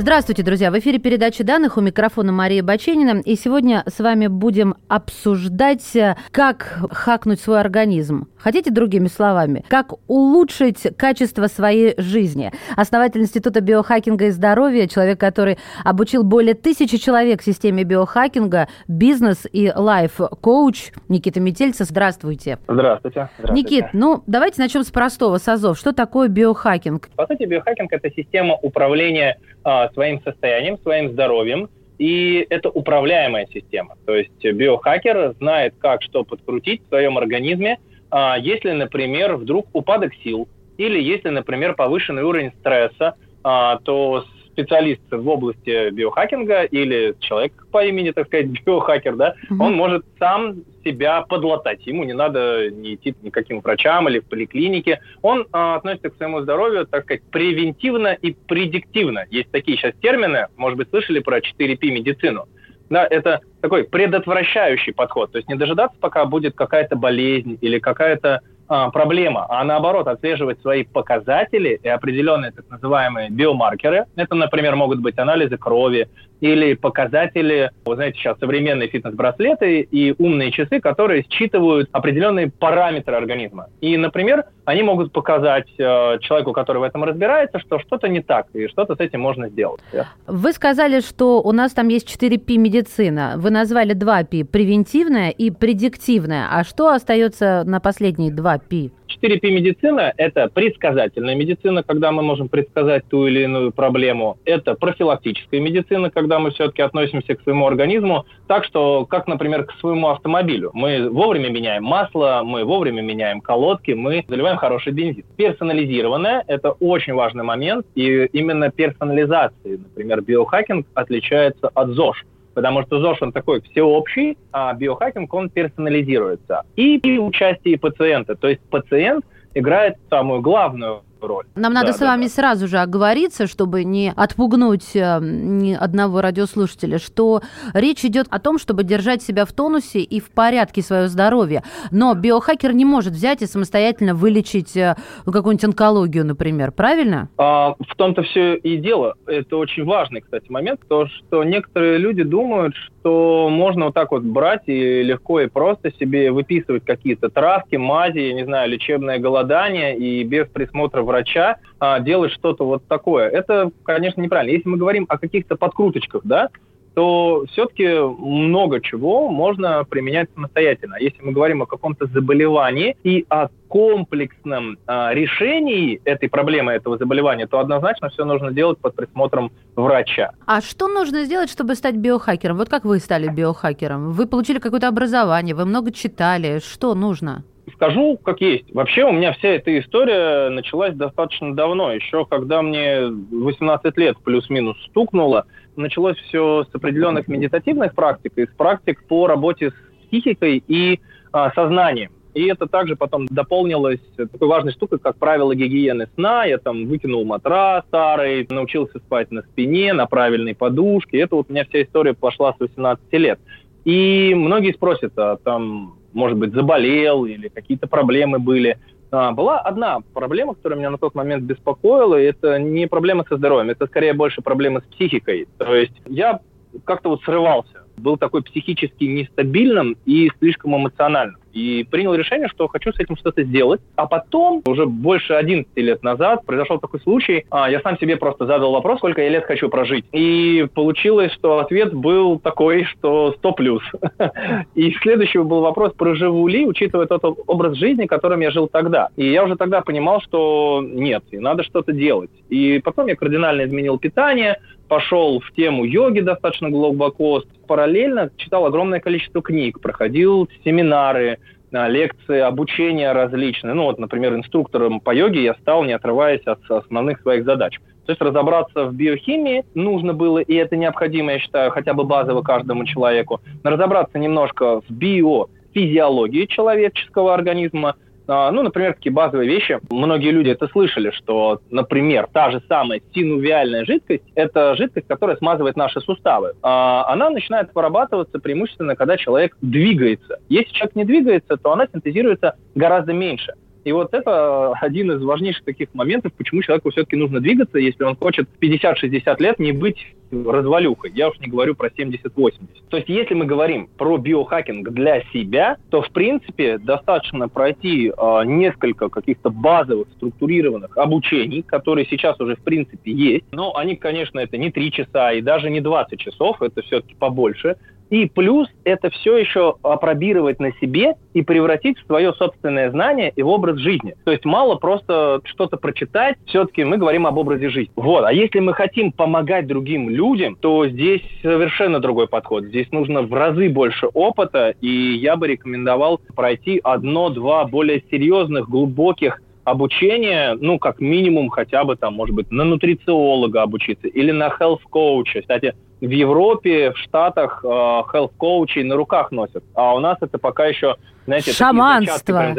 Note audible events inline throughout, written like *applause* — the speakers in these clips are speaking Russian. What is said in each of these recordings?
Здравствуйте, друзья! В эфире передача данных у микрофона Мария Баченина. И сегодня с вами будем обсуждать, э, как хакнуть свой организм. Хотите другими словами? Как улучшить качество своей жизни? Основатель Института биохакинга и здоровья, человек, который обучил более тысячи человек в системе биохакинга, бизнес и лайф-коуч Никита Метельцев. Здравствуйте. Здравствуйте. Здравствуйте. Никит, ну давайте начнем с простого, с АЗОВ. Что такое биохакинг? По сути, биохакинг – это система управления а, своим состоянием, своим здоровьем, и это управляемая система. То есть биохакер знает, как что подкрутить в своем организме, а, если, например, вдруг упадок сил, или если, например, повышенный уровень стресса, а, то специалист в области биохакинга или человек по имени, так сказать, *laughs* биохакер, да, угу. он может сам себя подлатать. Ему не надо не идти к никаким врачам или в поликлинике. Он а, относится к своему здоровью, так сказать, превентивно и предиктивно. Есть такие сейчас термины, может быть, слышали про 4P медицину. Да, это такой предотвращающий подход. То есть не дожидаться, пока будет какая-то болезнь или какая-то а, проблема, а наоборот отслеживать свои показатели и определенные так называемые биомаркеры. Это, например, могут быть анализы крови или показатели, вы знаете, сейчас современные фитнес-браслеты и умные часы, которые считывают определенные параметры организма. И, например, они могут показать э, человеку, который в этом разбирается, что что-то не так, и что-то с этим можно сделать. Вы сказали, что у нас там есть 4P медицина. Вы назвали 2P – превентивная и предиктивная. А что остается на последние 2P? 4P медицина – это предсказательная медицина, когда мы можем предсказать ту или иную проблему. Это профилактическая медицина, когда мы все-таки относимся к своему организму так, что, как, например, к своему автомобилю. Мы вовремя меняем масло, мы вовремя меняем колодки, мы заливаем хороший бензин. Персонализированная – это очень важный момент, и именно персонализацией, например, биохакинг отличается от ЗОЖ потому что ЗОЖ, он такой всеобщий, а биохакинг, он персонализируется. И, и участие пациента, то есть пациент играет самую главную роль. Нам да, надо да, с вами да. сразу же оговориться, чтобы не отпугнуть э, ни одного радиослушателя, что речь идет о том, чтобы держать себя в тонусе и в порядке свое здоровье. Но биохакер не может взять и самостоятельно вылечить э, ну, какую-нибудь онкологию, например, правильно? А, в том-то все и дело. Это очень важный, кстати, момент, то, что некоторые люди думают, что можно вот так вот брать и легко и просто себе выписывать какие-то травки, мази, я не знаю, лечебное голодание и без присмотра врача а, делать что-то вот такое. Это, конечно, неправильно. Если мы говорим о каких-то подкруточках, да, то все-таки много чего можно применять самостоятельно. Если мы говорим о каком-то заболевании и о комплексном а, решении этой проблемы, этого заболевания, то однозначно все нужно делать под присмотром врача. А что нужно сделать, чтобы стать биохакером? Вот как вы стали биохакером? Вы получили какое-то образование, вы много читали. Что нужно? Скажу, как есть. Вообще у меня вся эта история началась достаточно давно, еще когда мне 18 лет плюс-минус стукнуло. Началось все с определенных медитативных практик, из практик по работе с психикой и а, сознанием. И это также потом дополнилось такой важной штукой, как правило гигиены сна. Я там выкинул матрас старый, научился спать на спине, на правильной подушке. Это вот у меня вся история пошла с 18 лет. И многие спросят, а там может быть, заболел или какие-то проблемы были. А, была одна проблема, которая меня на тот момент беспокоила, и это не проблема со здоровьем, это скорее больше проблема с психикой. То есть я как-то вот срывался, был такой психически нестабильным и слишком эмоциональным и принял решение, что хочу с этим что-то сделать. А потом, уже больше 11 лет назад, произошел такой случай, а, я сам себе просто задал вопрос, сколько я лет хочу прожить. И получилось, что ответ был такой, что 100 плюс. *laughs* И следующий был вопрос, проживу ли, учитывая тот образ жизни, которым я жил тогда. И я уже тогда понимал, что нет, и надо что-то делать. И потом я кардинально изменил питание, пошел в тему йоги достаточно глубоко, параллельно читал огромное количество книг, проходил семинары, лекции, обучения различные. Ну вот, например, инструктором по йоге я стал, не отрываясь от основных своих задач. То есть разобраться в биохимии нужно было, и это необходимо, я считаю, хотя бы базово каждому человеку. Разобраться немножко в биофизиологии человеческого организма, а, ну, например, такие базовые вещи. Многие люди это слышали, что, например, та же самая синувиальная жидкость – это жидкость, которая смазывает наши суставы. А, она начинает вырабатываться преимущественно, когда человек двигается. Если человек не двигается, то она синтезируется гораздо меньше. И вот это один из важнейших таких моментов, почему человеку все-таки нужно двигаться, если он хочет в 50-60 лет не быть развалюхой. Я уж не говорю про 70-80. То есть если мы говорим про биохакинг для себя, то в принципе достаточно пройти э, несколько каких-то базовых структурированных обучений, которые сейчас уже в принципе есть. Но они, конечно, это не 3 часа и даже не 20 часов, это все-таки побольше. И плюс это все еще опробировать на себе и превратить в свое собственное знание и в образ жизни. То есть мало просто что-то прочитать, все-таки мы говорим об образе жизни. Вот. А если мы хотим помогать другим людям, то здесь совершенно другой подход. Здесь нужно в разы больше опыта, и я бы рекомендовал пройти одно-два более серьезных, глубоких обучение, ну, как минимум, хотя бы там, может быть, на нутрициолога обучиться или на health коуча. Кстати, в Европе, в Штатах э, health коучей на руках носят, а у нас это пока еще знаете, Шаманство.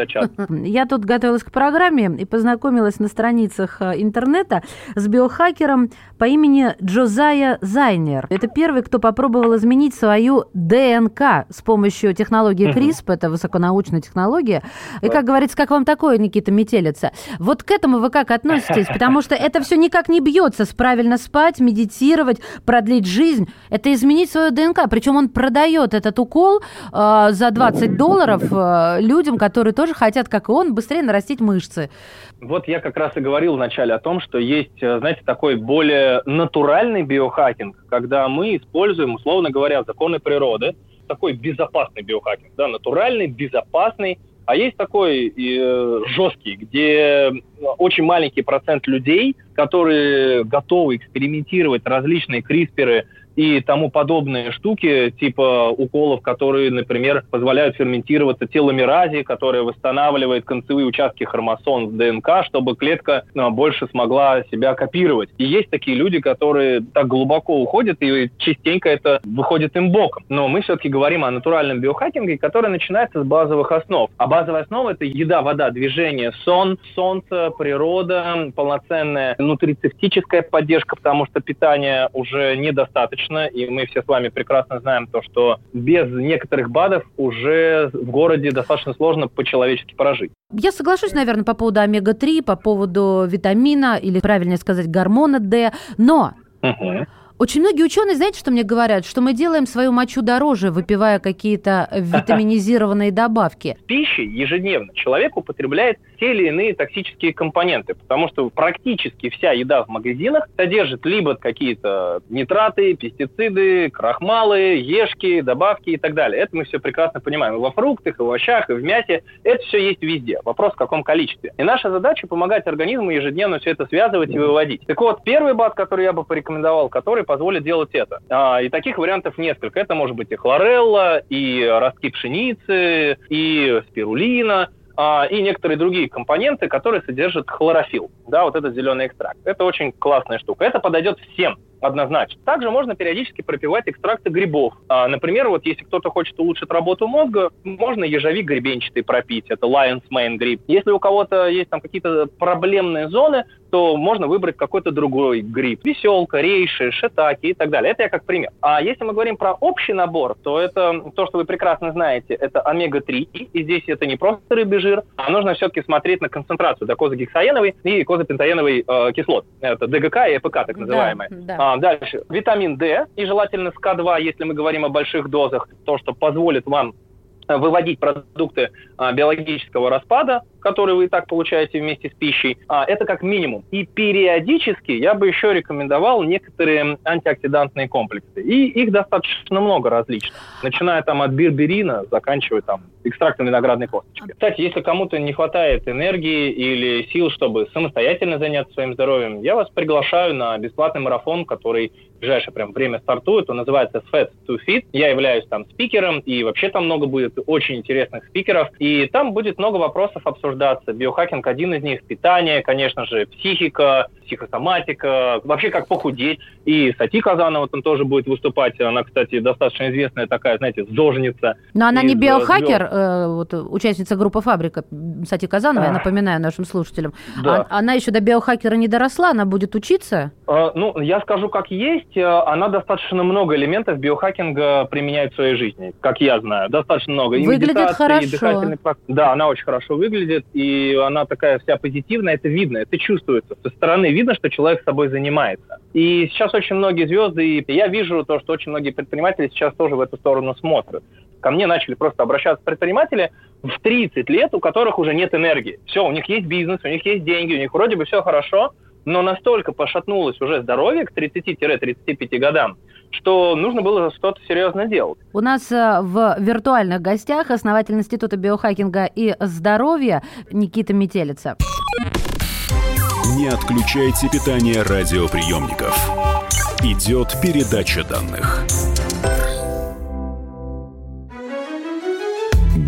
Я тут готовилась к программе и познакомилась на страницах э, интернета с биохакером по имени Джозая Зайнер. Это первый, кто попробовал изменить свою ДНК с помощью технологии CRISP, это высоконаучная технология. И, как говорится, как вам такое, Никита Метелица? Вот к этому вы как относитесь? Потому что это все никак не бьется с правильно спать, медитировать, продлить жизнь. Это изменить свою ДНК. Причем он продает этот укол э, за 20 долларов Э, людям, которые тоже хотят, как и он, быстрее нарастить мышцы. Вот я как раз и говорил вначале о том, что есть, э, знаете, такой более натуральный биохакинг, когда мы используем, условно говоря, законы природы, такой безопасный биохакинг, да, натуральный, безопасный, а есть такой э, жесткий, где очень маленький процент людей, которые готовы экспериментировать различные крисперы, и тому подобные штуки, типа уколов, которые, например, позволяют ферментироваться теломеразе, которая восстанавливает концевые участки хромосом в ДНК, чтобы клетка ну, больше смогла себя копировать. И есть такие люди, которые так глубоко уходят, и частенько это выходит им боком. Но мы все-таки говорим о натуральном биохакинге, который начинается с базовых основ. А базовая основа – это еда, вода, движение, сон, солнце, природа, полноценная нутрицептическая поддержка, потому что питания уже недостаточно достаточно, и мы все с вами прекрасно знаем то, что без некоторых БАДов уже в городе достаточно сложно по-человечески прожить. Я соглашусь, наверное, по поводу омега-3, по поводу витамина, или правильнее сказать, гормона D, но... Угу. Очень многие ученые, знаете, что мне говорят? Что мы делаем свою мочу дороже, выпивая какие-то *laughs* витаминизированные добавки. В пище ежедневно человек употребляет те или иные токсические компоненты, потому что практически вся еда в магазинах содержит либо какие-то нитраты, пестициды, крахмалы, ешки, добавки и так далее. Это мы все прекрасно понимаем. И во фруктах, и в овощах, и в мясе. Это все есть везде. Вопрос в каком количестве. И наша задача помогать организму ежедневно все это связывать и выводить. Так вот, первый бат, который я бы порекомендовал, который позволит делать это. А, и таких вариантов несколько. Это может быть и хлорелла, и ростки пшеницы, и спирулина – а, и некоторые другие компоненты, которые содержат хлорофилл, да, вот этот зеленый экстракт. Это очень классная штука. Это подойдет всем однозначно. Также можно периодически пропивать экстракты грибов. А, например, вот если кто-то хочет улучшить работу мозга, можно ежовик гребенчатый пропить, это lion's mane гриб. Если у кого-то есть там какие-то проблемные зоны, то можно выбрать какой-то другой гриб. Веселка, рейши, шитаки и так далее. Это я как пример. А если мы говорим про общий набор, то это то, что вы прекрасно знаете, это омега-3. И здесь это не просто рыбий жир, а нужно все-таки смотреть на концентрацию да, козагексаеновой и козапентаеновой э, кислот. Это ДГК и ЭПК, так называемые. Да, да. А, дальше. Витамин D и желательно с К2, если мы говорим о больших дозах, то, что позволит вам выводить продукты а, биологического распада, который вы и так получаете вместе с пищей. А, это как минимум. И периодически я бы еще рекомендовал некоторые антиоксидантные комплексы. И их достаточно много различных. Начиная там от бирберина, заканчивая там экстрактом виноградной косточки. Кстати, если кому-то не хватает энергии или сил, чтобы самостоятельно заняться своим здоровьем, я вас приглашаю на бесплатный марафон, который в ближайшее прям время стартует. Он называется Fat to Fit. Я являюсь там спикером, и вообще там много будет очень интересных спикеров. И там будет много вопросов обсуждаться. Биохакинг один из них, питание, конечно же, психика, психосоматика, вообще как похудеть. И Сати Казанова там тоже будет выступать. Она, кстати, достаточно известная такая, знаете, зожница. Но она не э, биохакер, э, вот, участница группы «Фабрика» Сати Казанова, я напоминаю нашим слушателям. Да. А, она еще до биохакера не доросла, она будет учиться? А, ну, я скажу как есть э, она достаточно много элементов биохакинга применяет в своей жизни, как я знаю, достаточно много. И выглядит хорошо. Да, она очень хорошо выглядит, и она такая вся позитивная, это видно, это чувствуется. Со стороны видно, что человек с собой занимается. И сейчас очень многие звезды, и я вижу то, что очень многие предприниматели сейчас тоже в эту сторону смотрят. Ко мне начали просто обращаться предприниматели в 30 лет, у которых уже нет энергии. Все, у них есть бизнес, у них есть деньги, у них вроде бы все хорошо, но настолько пошатнулось уже здоровье к 30-35 годам, что нужно было что-то серьезно делать. У нас э, в виртуальных гостях основатель Института биохакинга и здоровья Никита Метелица. Не отключайте питание радиоприемников. Идет передача данных.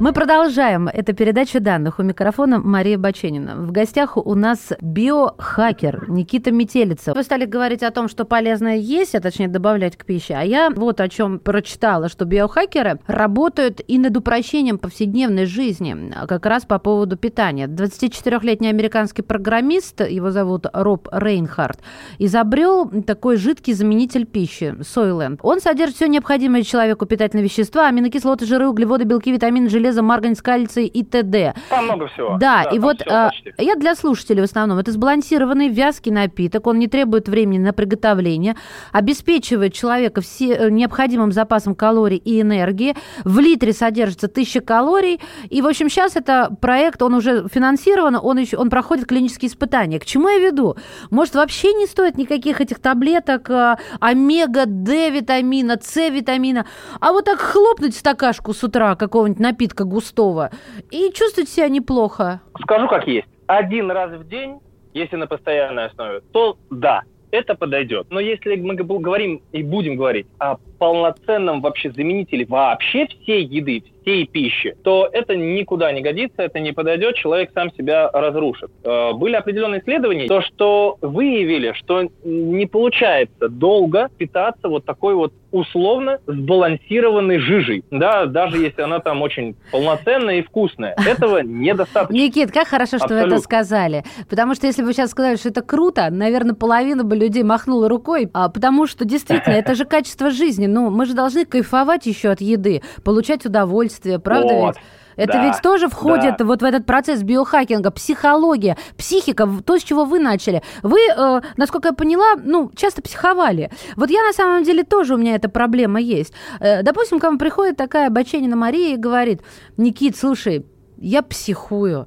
Мы продолжаем. Это передача данных. У микрофона Мария Баченина. В гостях у нас биохакер Никита Метелица. Вы стали говорить о том, что полезное есть, а точнее добавлять к пище. А я вот о чем прочитала, что биохакеры работают и над упрощением повседневной жизни, как раз по поводу питания. 24-летний американский программист, его зовут Роб Рейнхард, изобрел такой жидкий заменитель пищи, Soylent. Он содержит все необходимое человеку питательные вещества, аминокислоты, жиры, углеводы, белки, витамины, железо, железо, марганец, кальций и т.д. Там много всего. Да, да и вот а, я для слушателей в основном. Это сбалансированный вязкий напиток, он не требует времени на приготовление, обеспечивает человека все, э, необходимым запасом калорий и энергии. В литре содержится 1000 калорий. И, в общем, сейчас это проект, он уже финансирован, он, еще, он проходит клинические испытания. К чему я веду? Может, вообще не стоит никаких этих таблеток а, омега-D витамина, С витамина, а вот так хлопнуть стакашку с утра какого-нибудь напитка напитка густого и чувствовать себя неплохо? Скажу как есть. Один раз в день, если на постоянной основе, то да, это подойдет. Но если мы говорим и будем говорить о полноценном вообще заменителе вообще всей еды, всей пищи, то это никуда не годится, это не подойдет, человек сам себя разрушит. Э, были определенные исследования, то, что выявили, что не получается долго питаться вот такой вот условно сбалансированной жижей, да, даже если она там очень полноценная и вкусная. Этого недостаточно. Никит, как хорошо, что Абсолютно. вы это сказали. Потому что если бы сейчас сказали, что это круто, наверное, половина бы людей махнула рукой, а, потому что действительно это же качество жизни. Ну, мы же должны кайфовать еще от еды, получать удовольствие, правда вот. ведь? Это да, ведь тоже входит да. вот в этот процесс биохакинга, психология, психика, то, с чего вы начали. Вы, э, насколько я поняла, ну, часто психовали. Вот я на самом деле тоже, у меня эта проблема есть. Э, допустим, ко мне приходит такая Баченина Мария и говорит, Никит, слушай, я психую.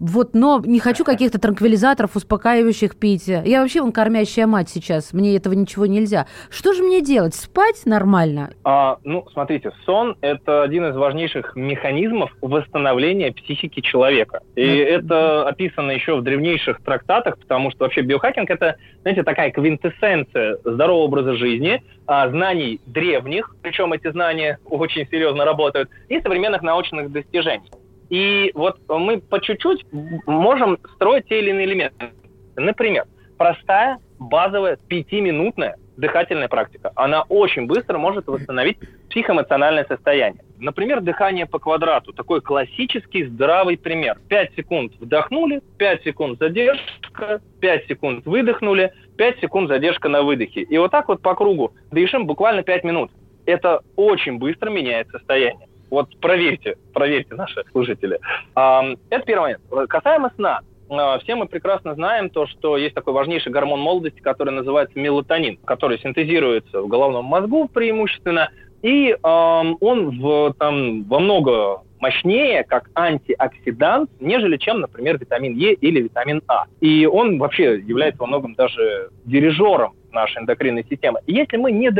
Вот, но не хочу каких-то транквилизаторов, успокаивающих пить. Я вообще вон кормящая мать сейчас, мне этого ничего нельзя. Что же мне делать? Спать нормально? А, ну, смотрите, сон – это один из важнейших механизмов восстановления психики человека. И mm. это описано еще в древнейших трактатах, потому что вообще биохакинг – это, знаете, такая квинтэссенция здорового образа жизни, а, знаний древних, причем эти знания очень серьезно работают, и современных научных достижений. И вот мы по чуть-чуть можем строить те или иные элементы. Например, простая, базовая, пятиминутная дыхательная практика, она очень быстро может восстановить психоэмоциональное состояние. Например, дыхание по квадрату. Такой классический здравый пример. 5 секунд вдохнули, 5 секунд задержка, 5 секунд выдохнули, 5 секунд задержка на выдохе. И вот так вот по кругу дышим буквально 5 минут. Это очень быстро меняет состояние. Вот проверьте, проверьте наши слушатели. Это первый момент. Касаемо сна. А, все мы прекрасно знаем то, что есть такой важнейший гормон молодости, который называется мелатонин, который синтезируется в головном мозгу преимущественно, и он в, там, во много мощнее как антиоксидант, нежели чем, например, витамин Е или витамин А. И он вообще является во многом даже дирижером нашей эндокринной системы. Если мы не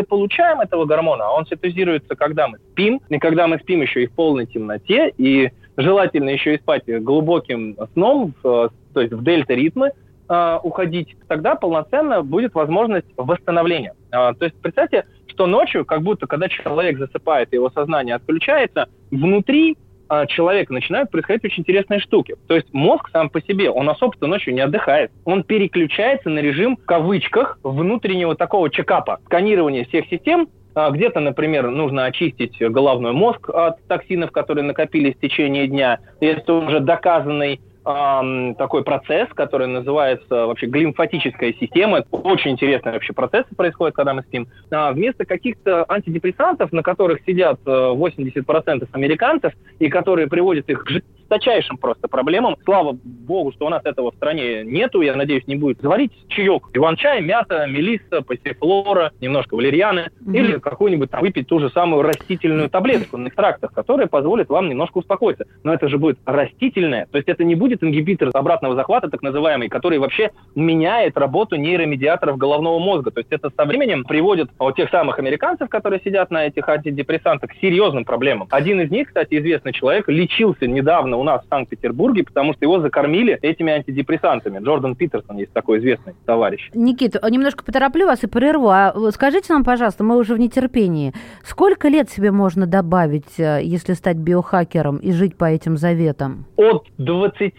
этого гормона, а он синтезируется, когда мы спим, и когда мы спим еще и в полной темноте, и желательно еще и спать глубоким сном, в, то есть в дельта-ритмы, э, уходить, тогда полноценно будет возможность восстановления. Э, то есть представьте, что ночью, как будто когда человек засыпает, его сознание отключается, внутри э, человека начинают происходить очень интересные штуки. То есть мозг сам по себе, он особо ночью не отдыхает. Он переключается на режим, в кавычках, внутреннего такого чекапа, сканирования всех систем, а, где-то, например, нужно очистить головной мозг от токсинов, которые накопились в течение дня. Это уже доказанный такой процесс, который называется вообще глимфатическая система. Очень интересные вообще процессы происходят, когда мы спим. А вместо каких-то антидепрессантов, на которых сидят 80% э, американцев, и которые приводят их к жесточайшим просто проблемам. Слава богу, что у нас этого в стране нету, я надеюсь, не будет. Заварить чаек. Иван-чай, мята, мелисса, пассифлора, немножко валерьяны. Mm-hmm. Или какую-нибудь там выпить ту же самую растительную таблетку на экстрактах, которая позволит вам немножко успокоиться. Но это же будет растительное. То есть это не будет ингибитор обратного захвата, так называемый, который вообще меняет работу нейромедиаторов головного мозга. То есть это со временем приводит вот тех самых американцев, которые сидят на этих антидепрессантах, к серьезным проблемам. Один из них, кстати, известный человек, лечился недавно у нас в Санкт-Петербурге, потому что его закормили этими антидепрессантами. Джордан Питерсон есть такой известный товарищ. Никита, немножко потороплю вас и прерву. А скажите нам, пожалуйста, мы уже в нетерпении. Сколько лет себе можно добавить, э, если стать биохакером и жить по этим заветам? От 20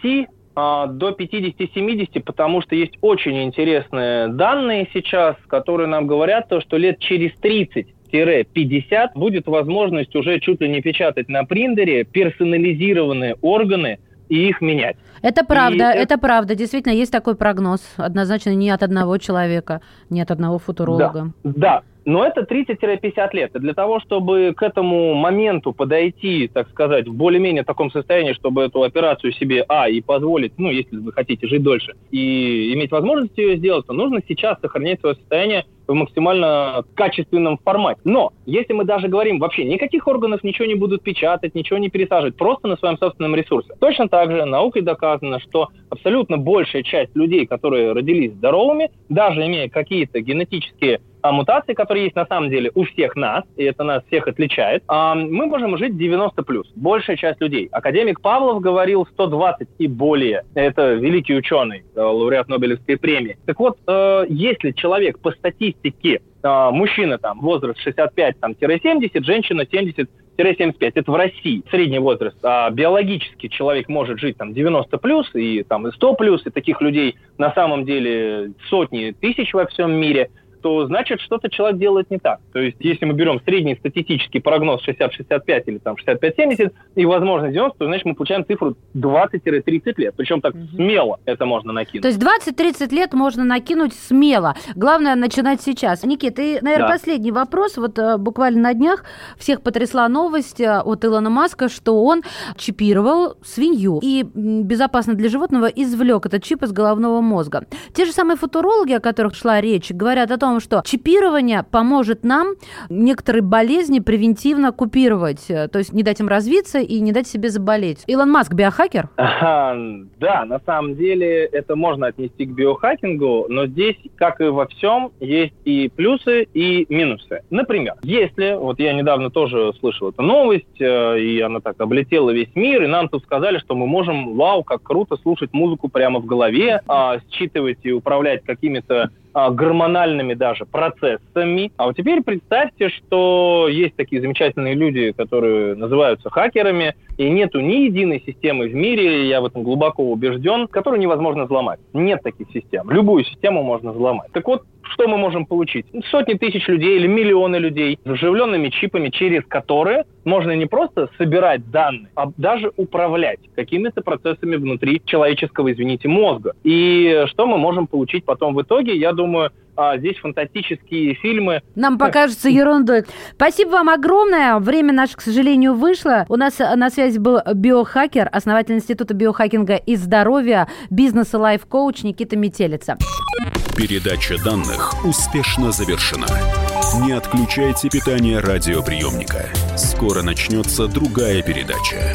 а, до 50-70, потому что есть очень интересные данные сейчас, которые нам говорят, то, что лет через 30 50 будет возможность уже чуть ли не печатать на принтере персонализированные органы и их менять. Это правда, и это правда. Действительно, есть такой прогноз. Однозначно не от одного человека, не от одного футуролога. Да, да. Но это 30-50 лет. И для того, чтобы к этому моменту подойти, так сказать, в более-менее таком состоянии, чтобы эту операцию себе, а, и позволить, ну, если вы хотите жить дольше, и иметь возможность ее сделать, то нужно сейчас сохранять свое состояние в максимально качественном формате. Но если мы даже говорим вообще, никаких органов ничего не будут печатать, ничего не пересаживать, просто на своем собственном ресурсе. Точно так же наукой доказано, что абсолютно большая часть людей, которые родились здоровыми, даже имея какие-то генетические а, мутации, которые есть на самом деле у всех нас, и это нас всех отличает, а, мы можем жить 90 плюс. Большая часть людей. Академик Павлов говорил 120 и более. Это великий ученый, э, лауреат Нобелевской премии. Так вот, э, если человек по статистике э, мужчина там возраст 65-70, женщина 70 75 это в России средний возраст, а биологически человек может жить там 90 плюс и там и 100 плюс, и таких людей на самом деле сотни тысяч во всем мире то значит что-то человек делает не так. То есть если мы берем средний статистический прогноз 60-65 или там 65-70 и возможность 90, то значит мы получаем цифру 20-30 лет. Причем так угу. смело это можно накинуть. То есть 20-30 лет можно накинуть смело. Главное начинать сейчас. Никит, и, наверное, да. последний вопрос. Вот э, буквально на днях всех потрясла новость э, от Илона Маска, что он чипировал свинью и безопасно для животного извлек этот чип из головного мозга. Те же самые футурологи, о которых шла речь, говорят о том, том, что чипирование поможет нам некоторые болезни превентивно купировать, э, то есть не дать им развиться и не дать себе заболеть. Илон Маск биохакер? *laughs* Да, на самом деле это можно отнести к биохакингу, но здесь, как и во всем, есть и плюсы, и минусы. Например, если, вот я недавно тоже слышал эту новость, э, и она так облетела весь мир, и нам тут сказали, что мы можем, вау, как круто слушать музыку прямо в голове, а, считывать и управлять какими-то гормональными даже процессами. А вот теперь представьте, что есть такие замечательные люди, которые называются хакерами, и нету ни единой системы в мире, я в этом глубоко убежден, которую невозможно взломать. Нет таких систем. Любую систему можно взломать. Так вот, что мы можем получить? Сотни тысяч людей или миллионы людей с вживленными чипами, через которые можно не просто собирать данные, а даже управлять какими-то процессами внутри человеческого, извините, мозга. И что мы можем получить потом в итоге, я думаю, а здесь фантастические фильмы. Нам покажется ерундой. Спасибо вам огромное. Время наше, к сожалению, вышло. У нас на связи был биохакер, основатель Института биохакинга и здоровья, бизнеса лайф-коуч Никита Метелица. Передача данных успешно завершена. Не отключайте питание радиоприемника. Скоро начнется другая передача.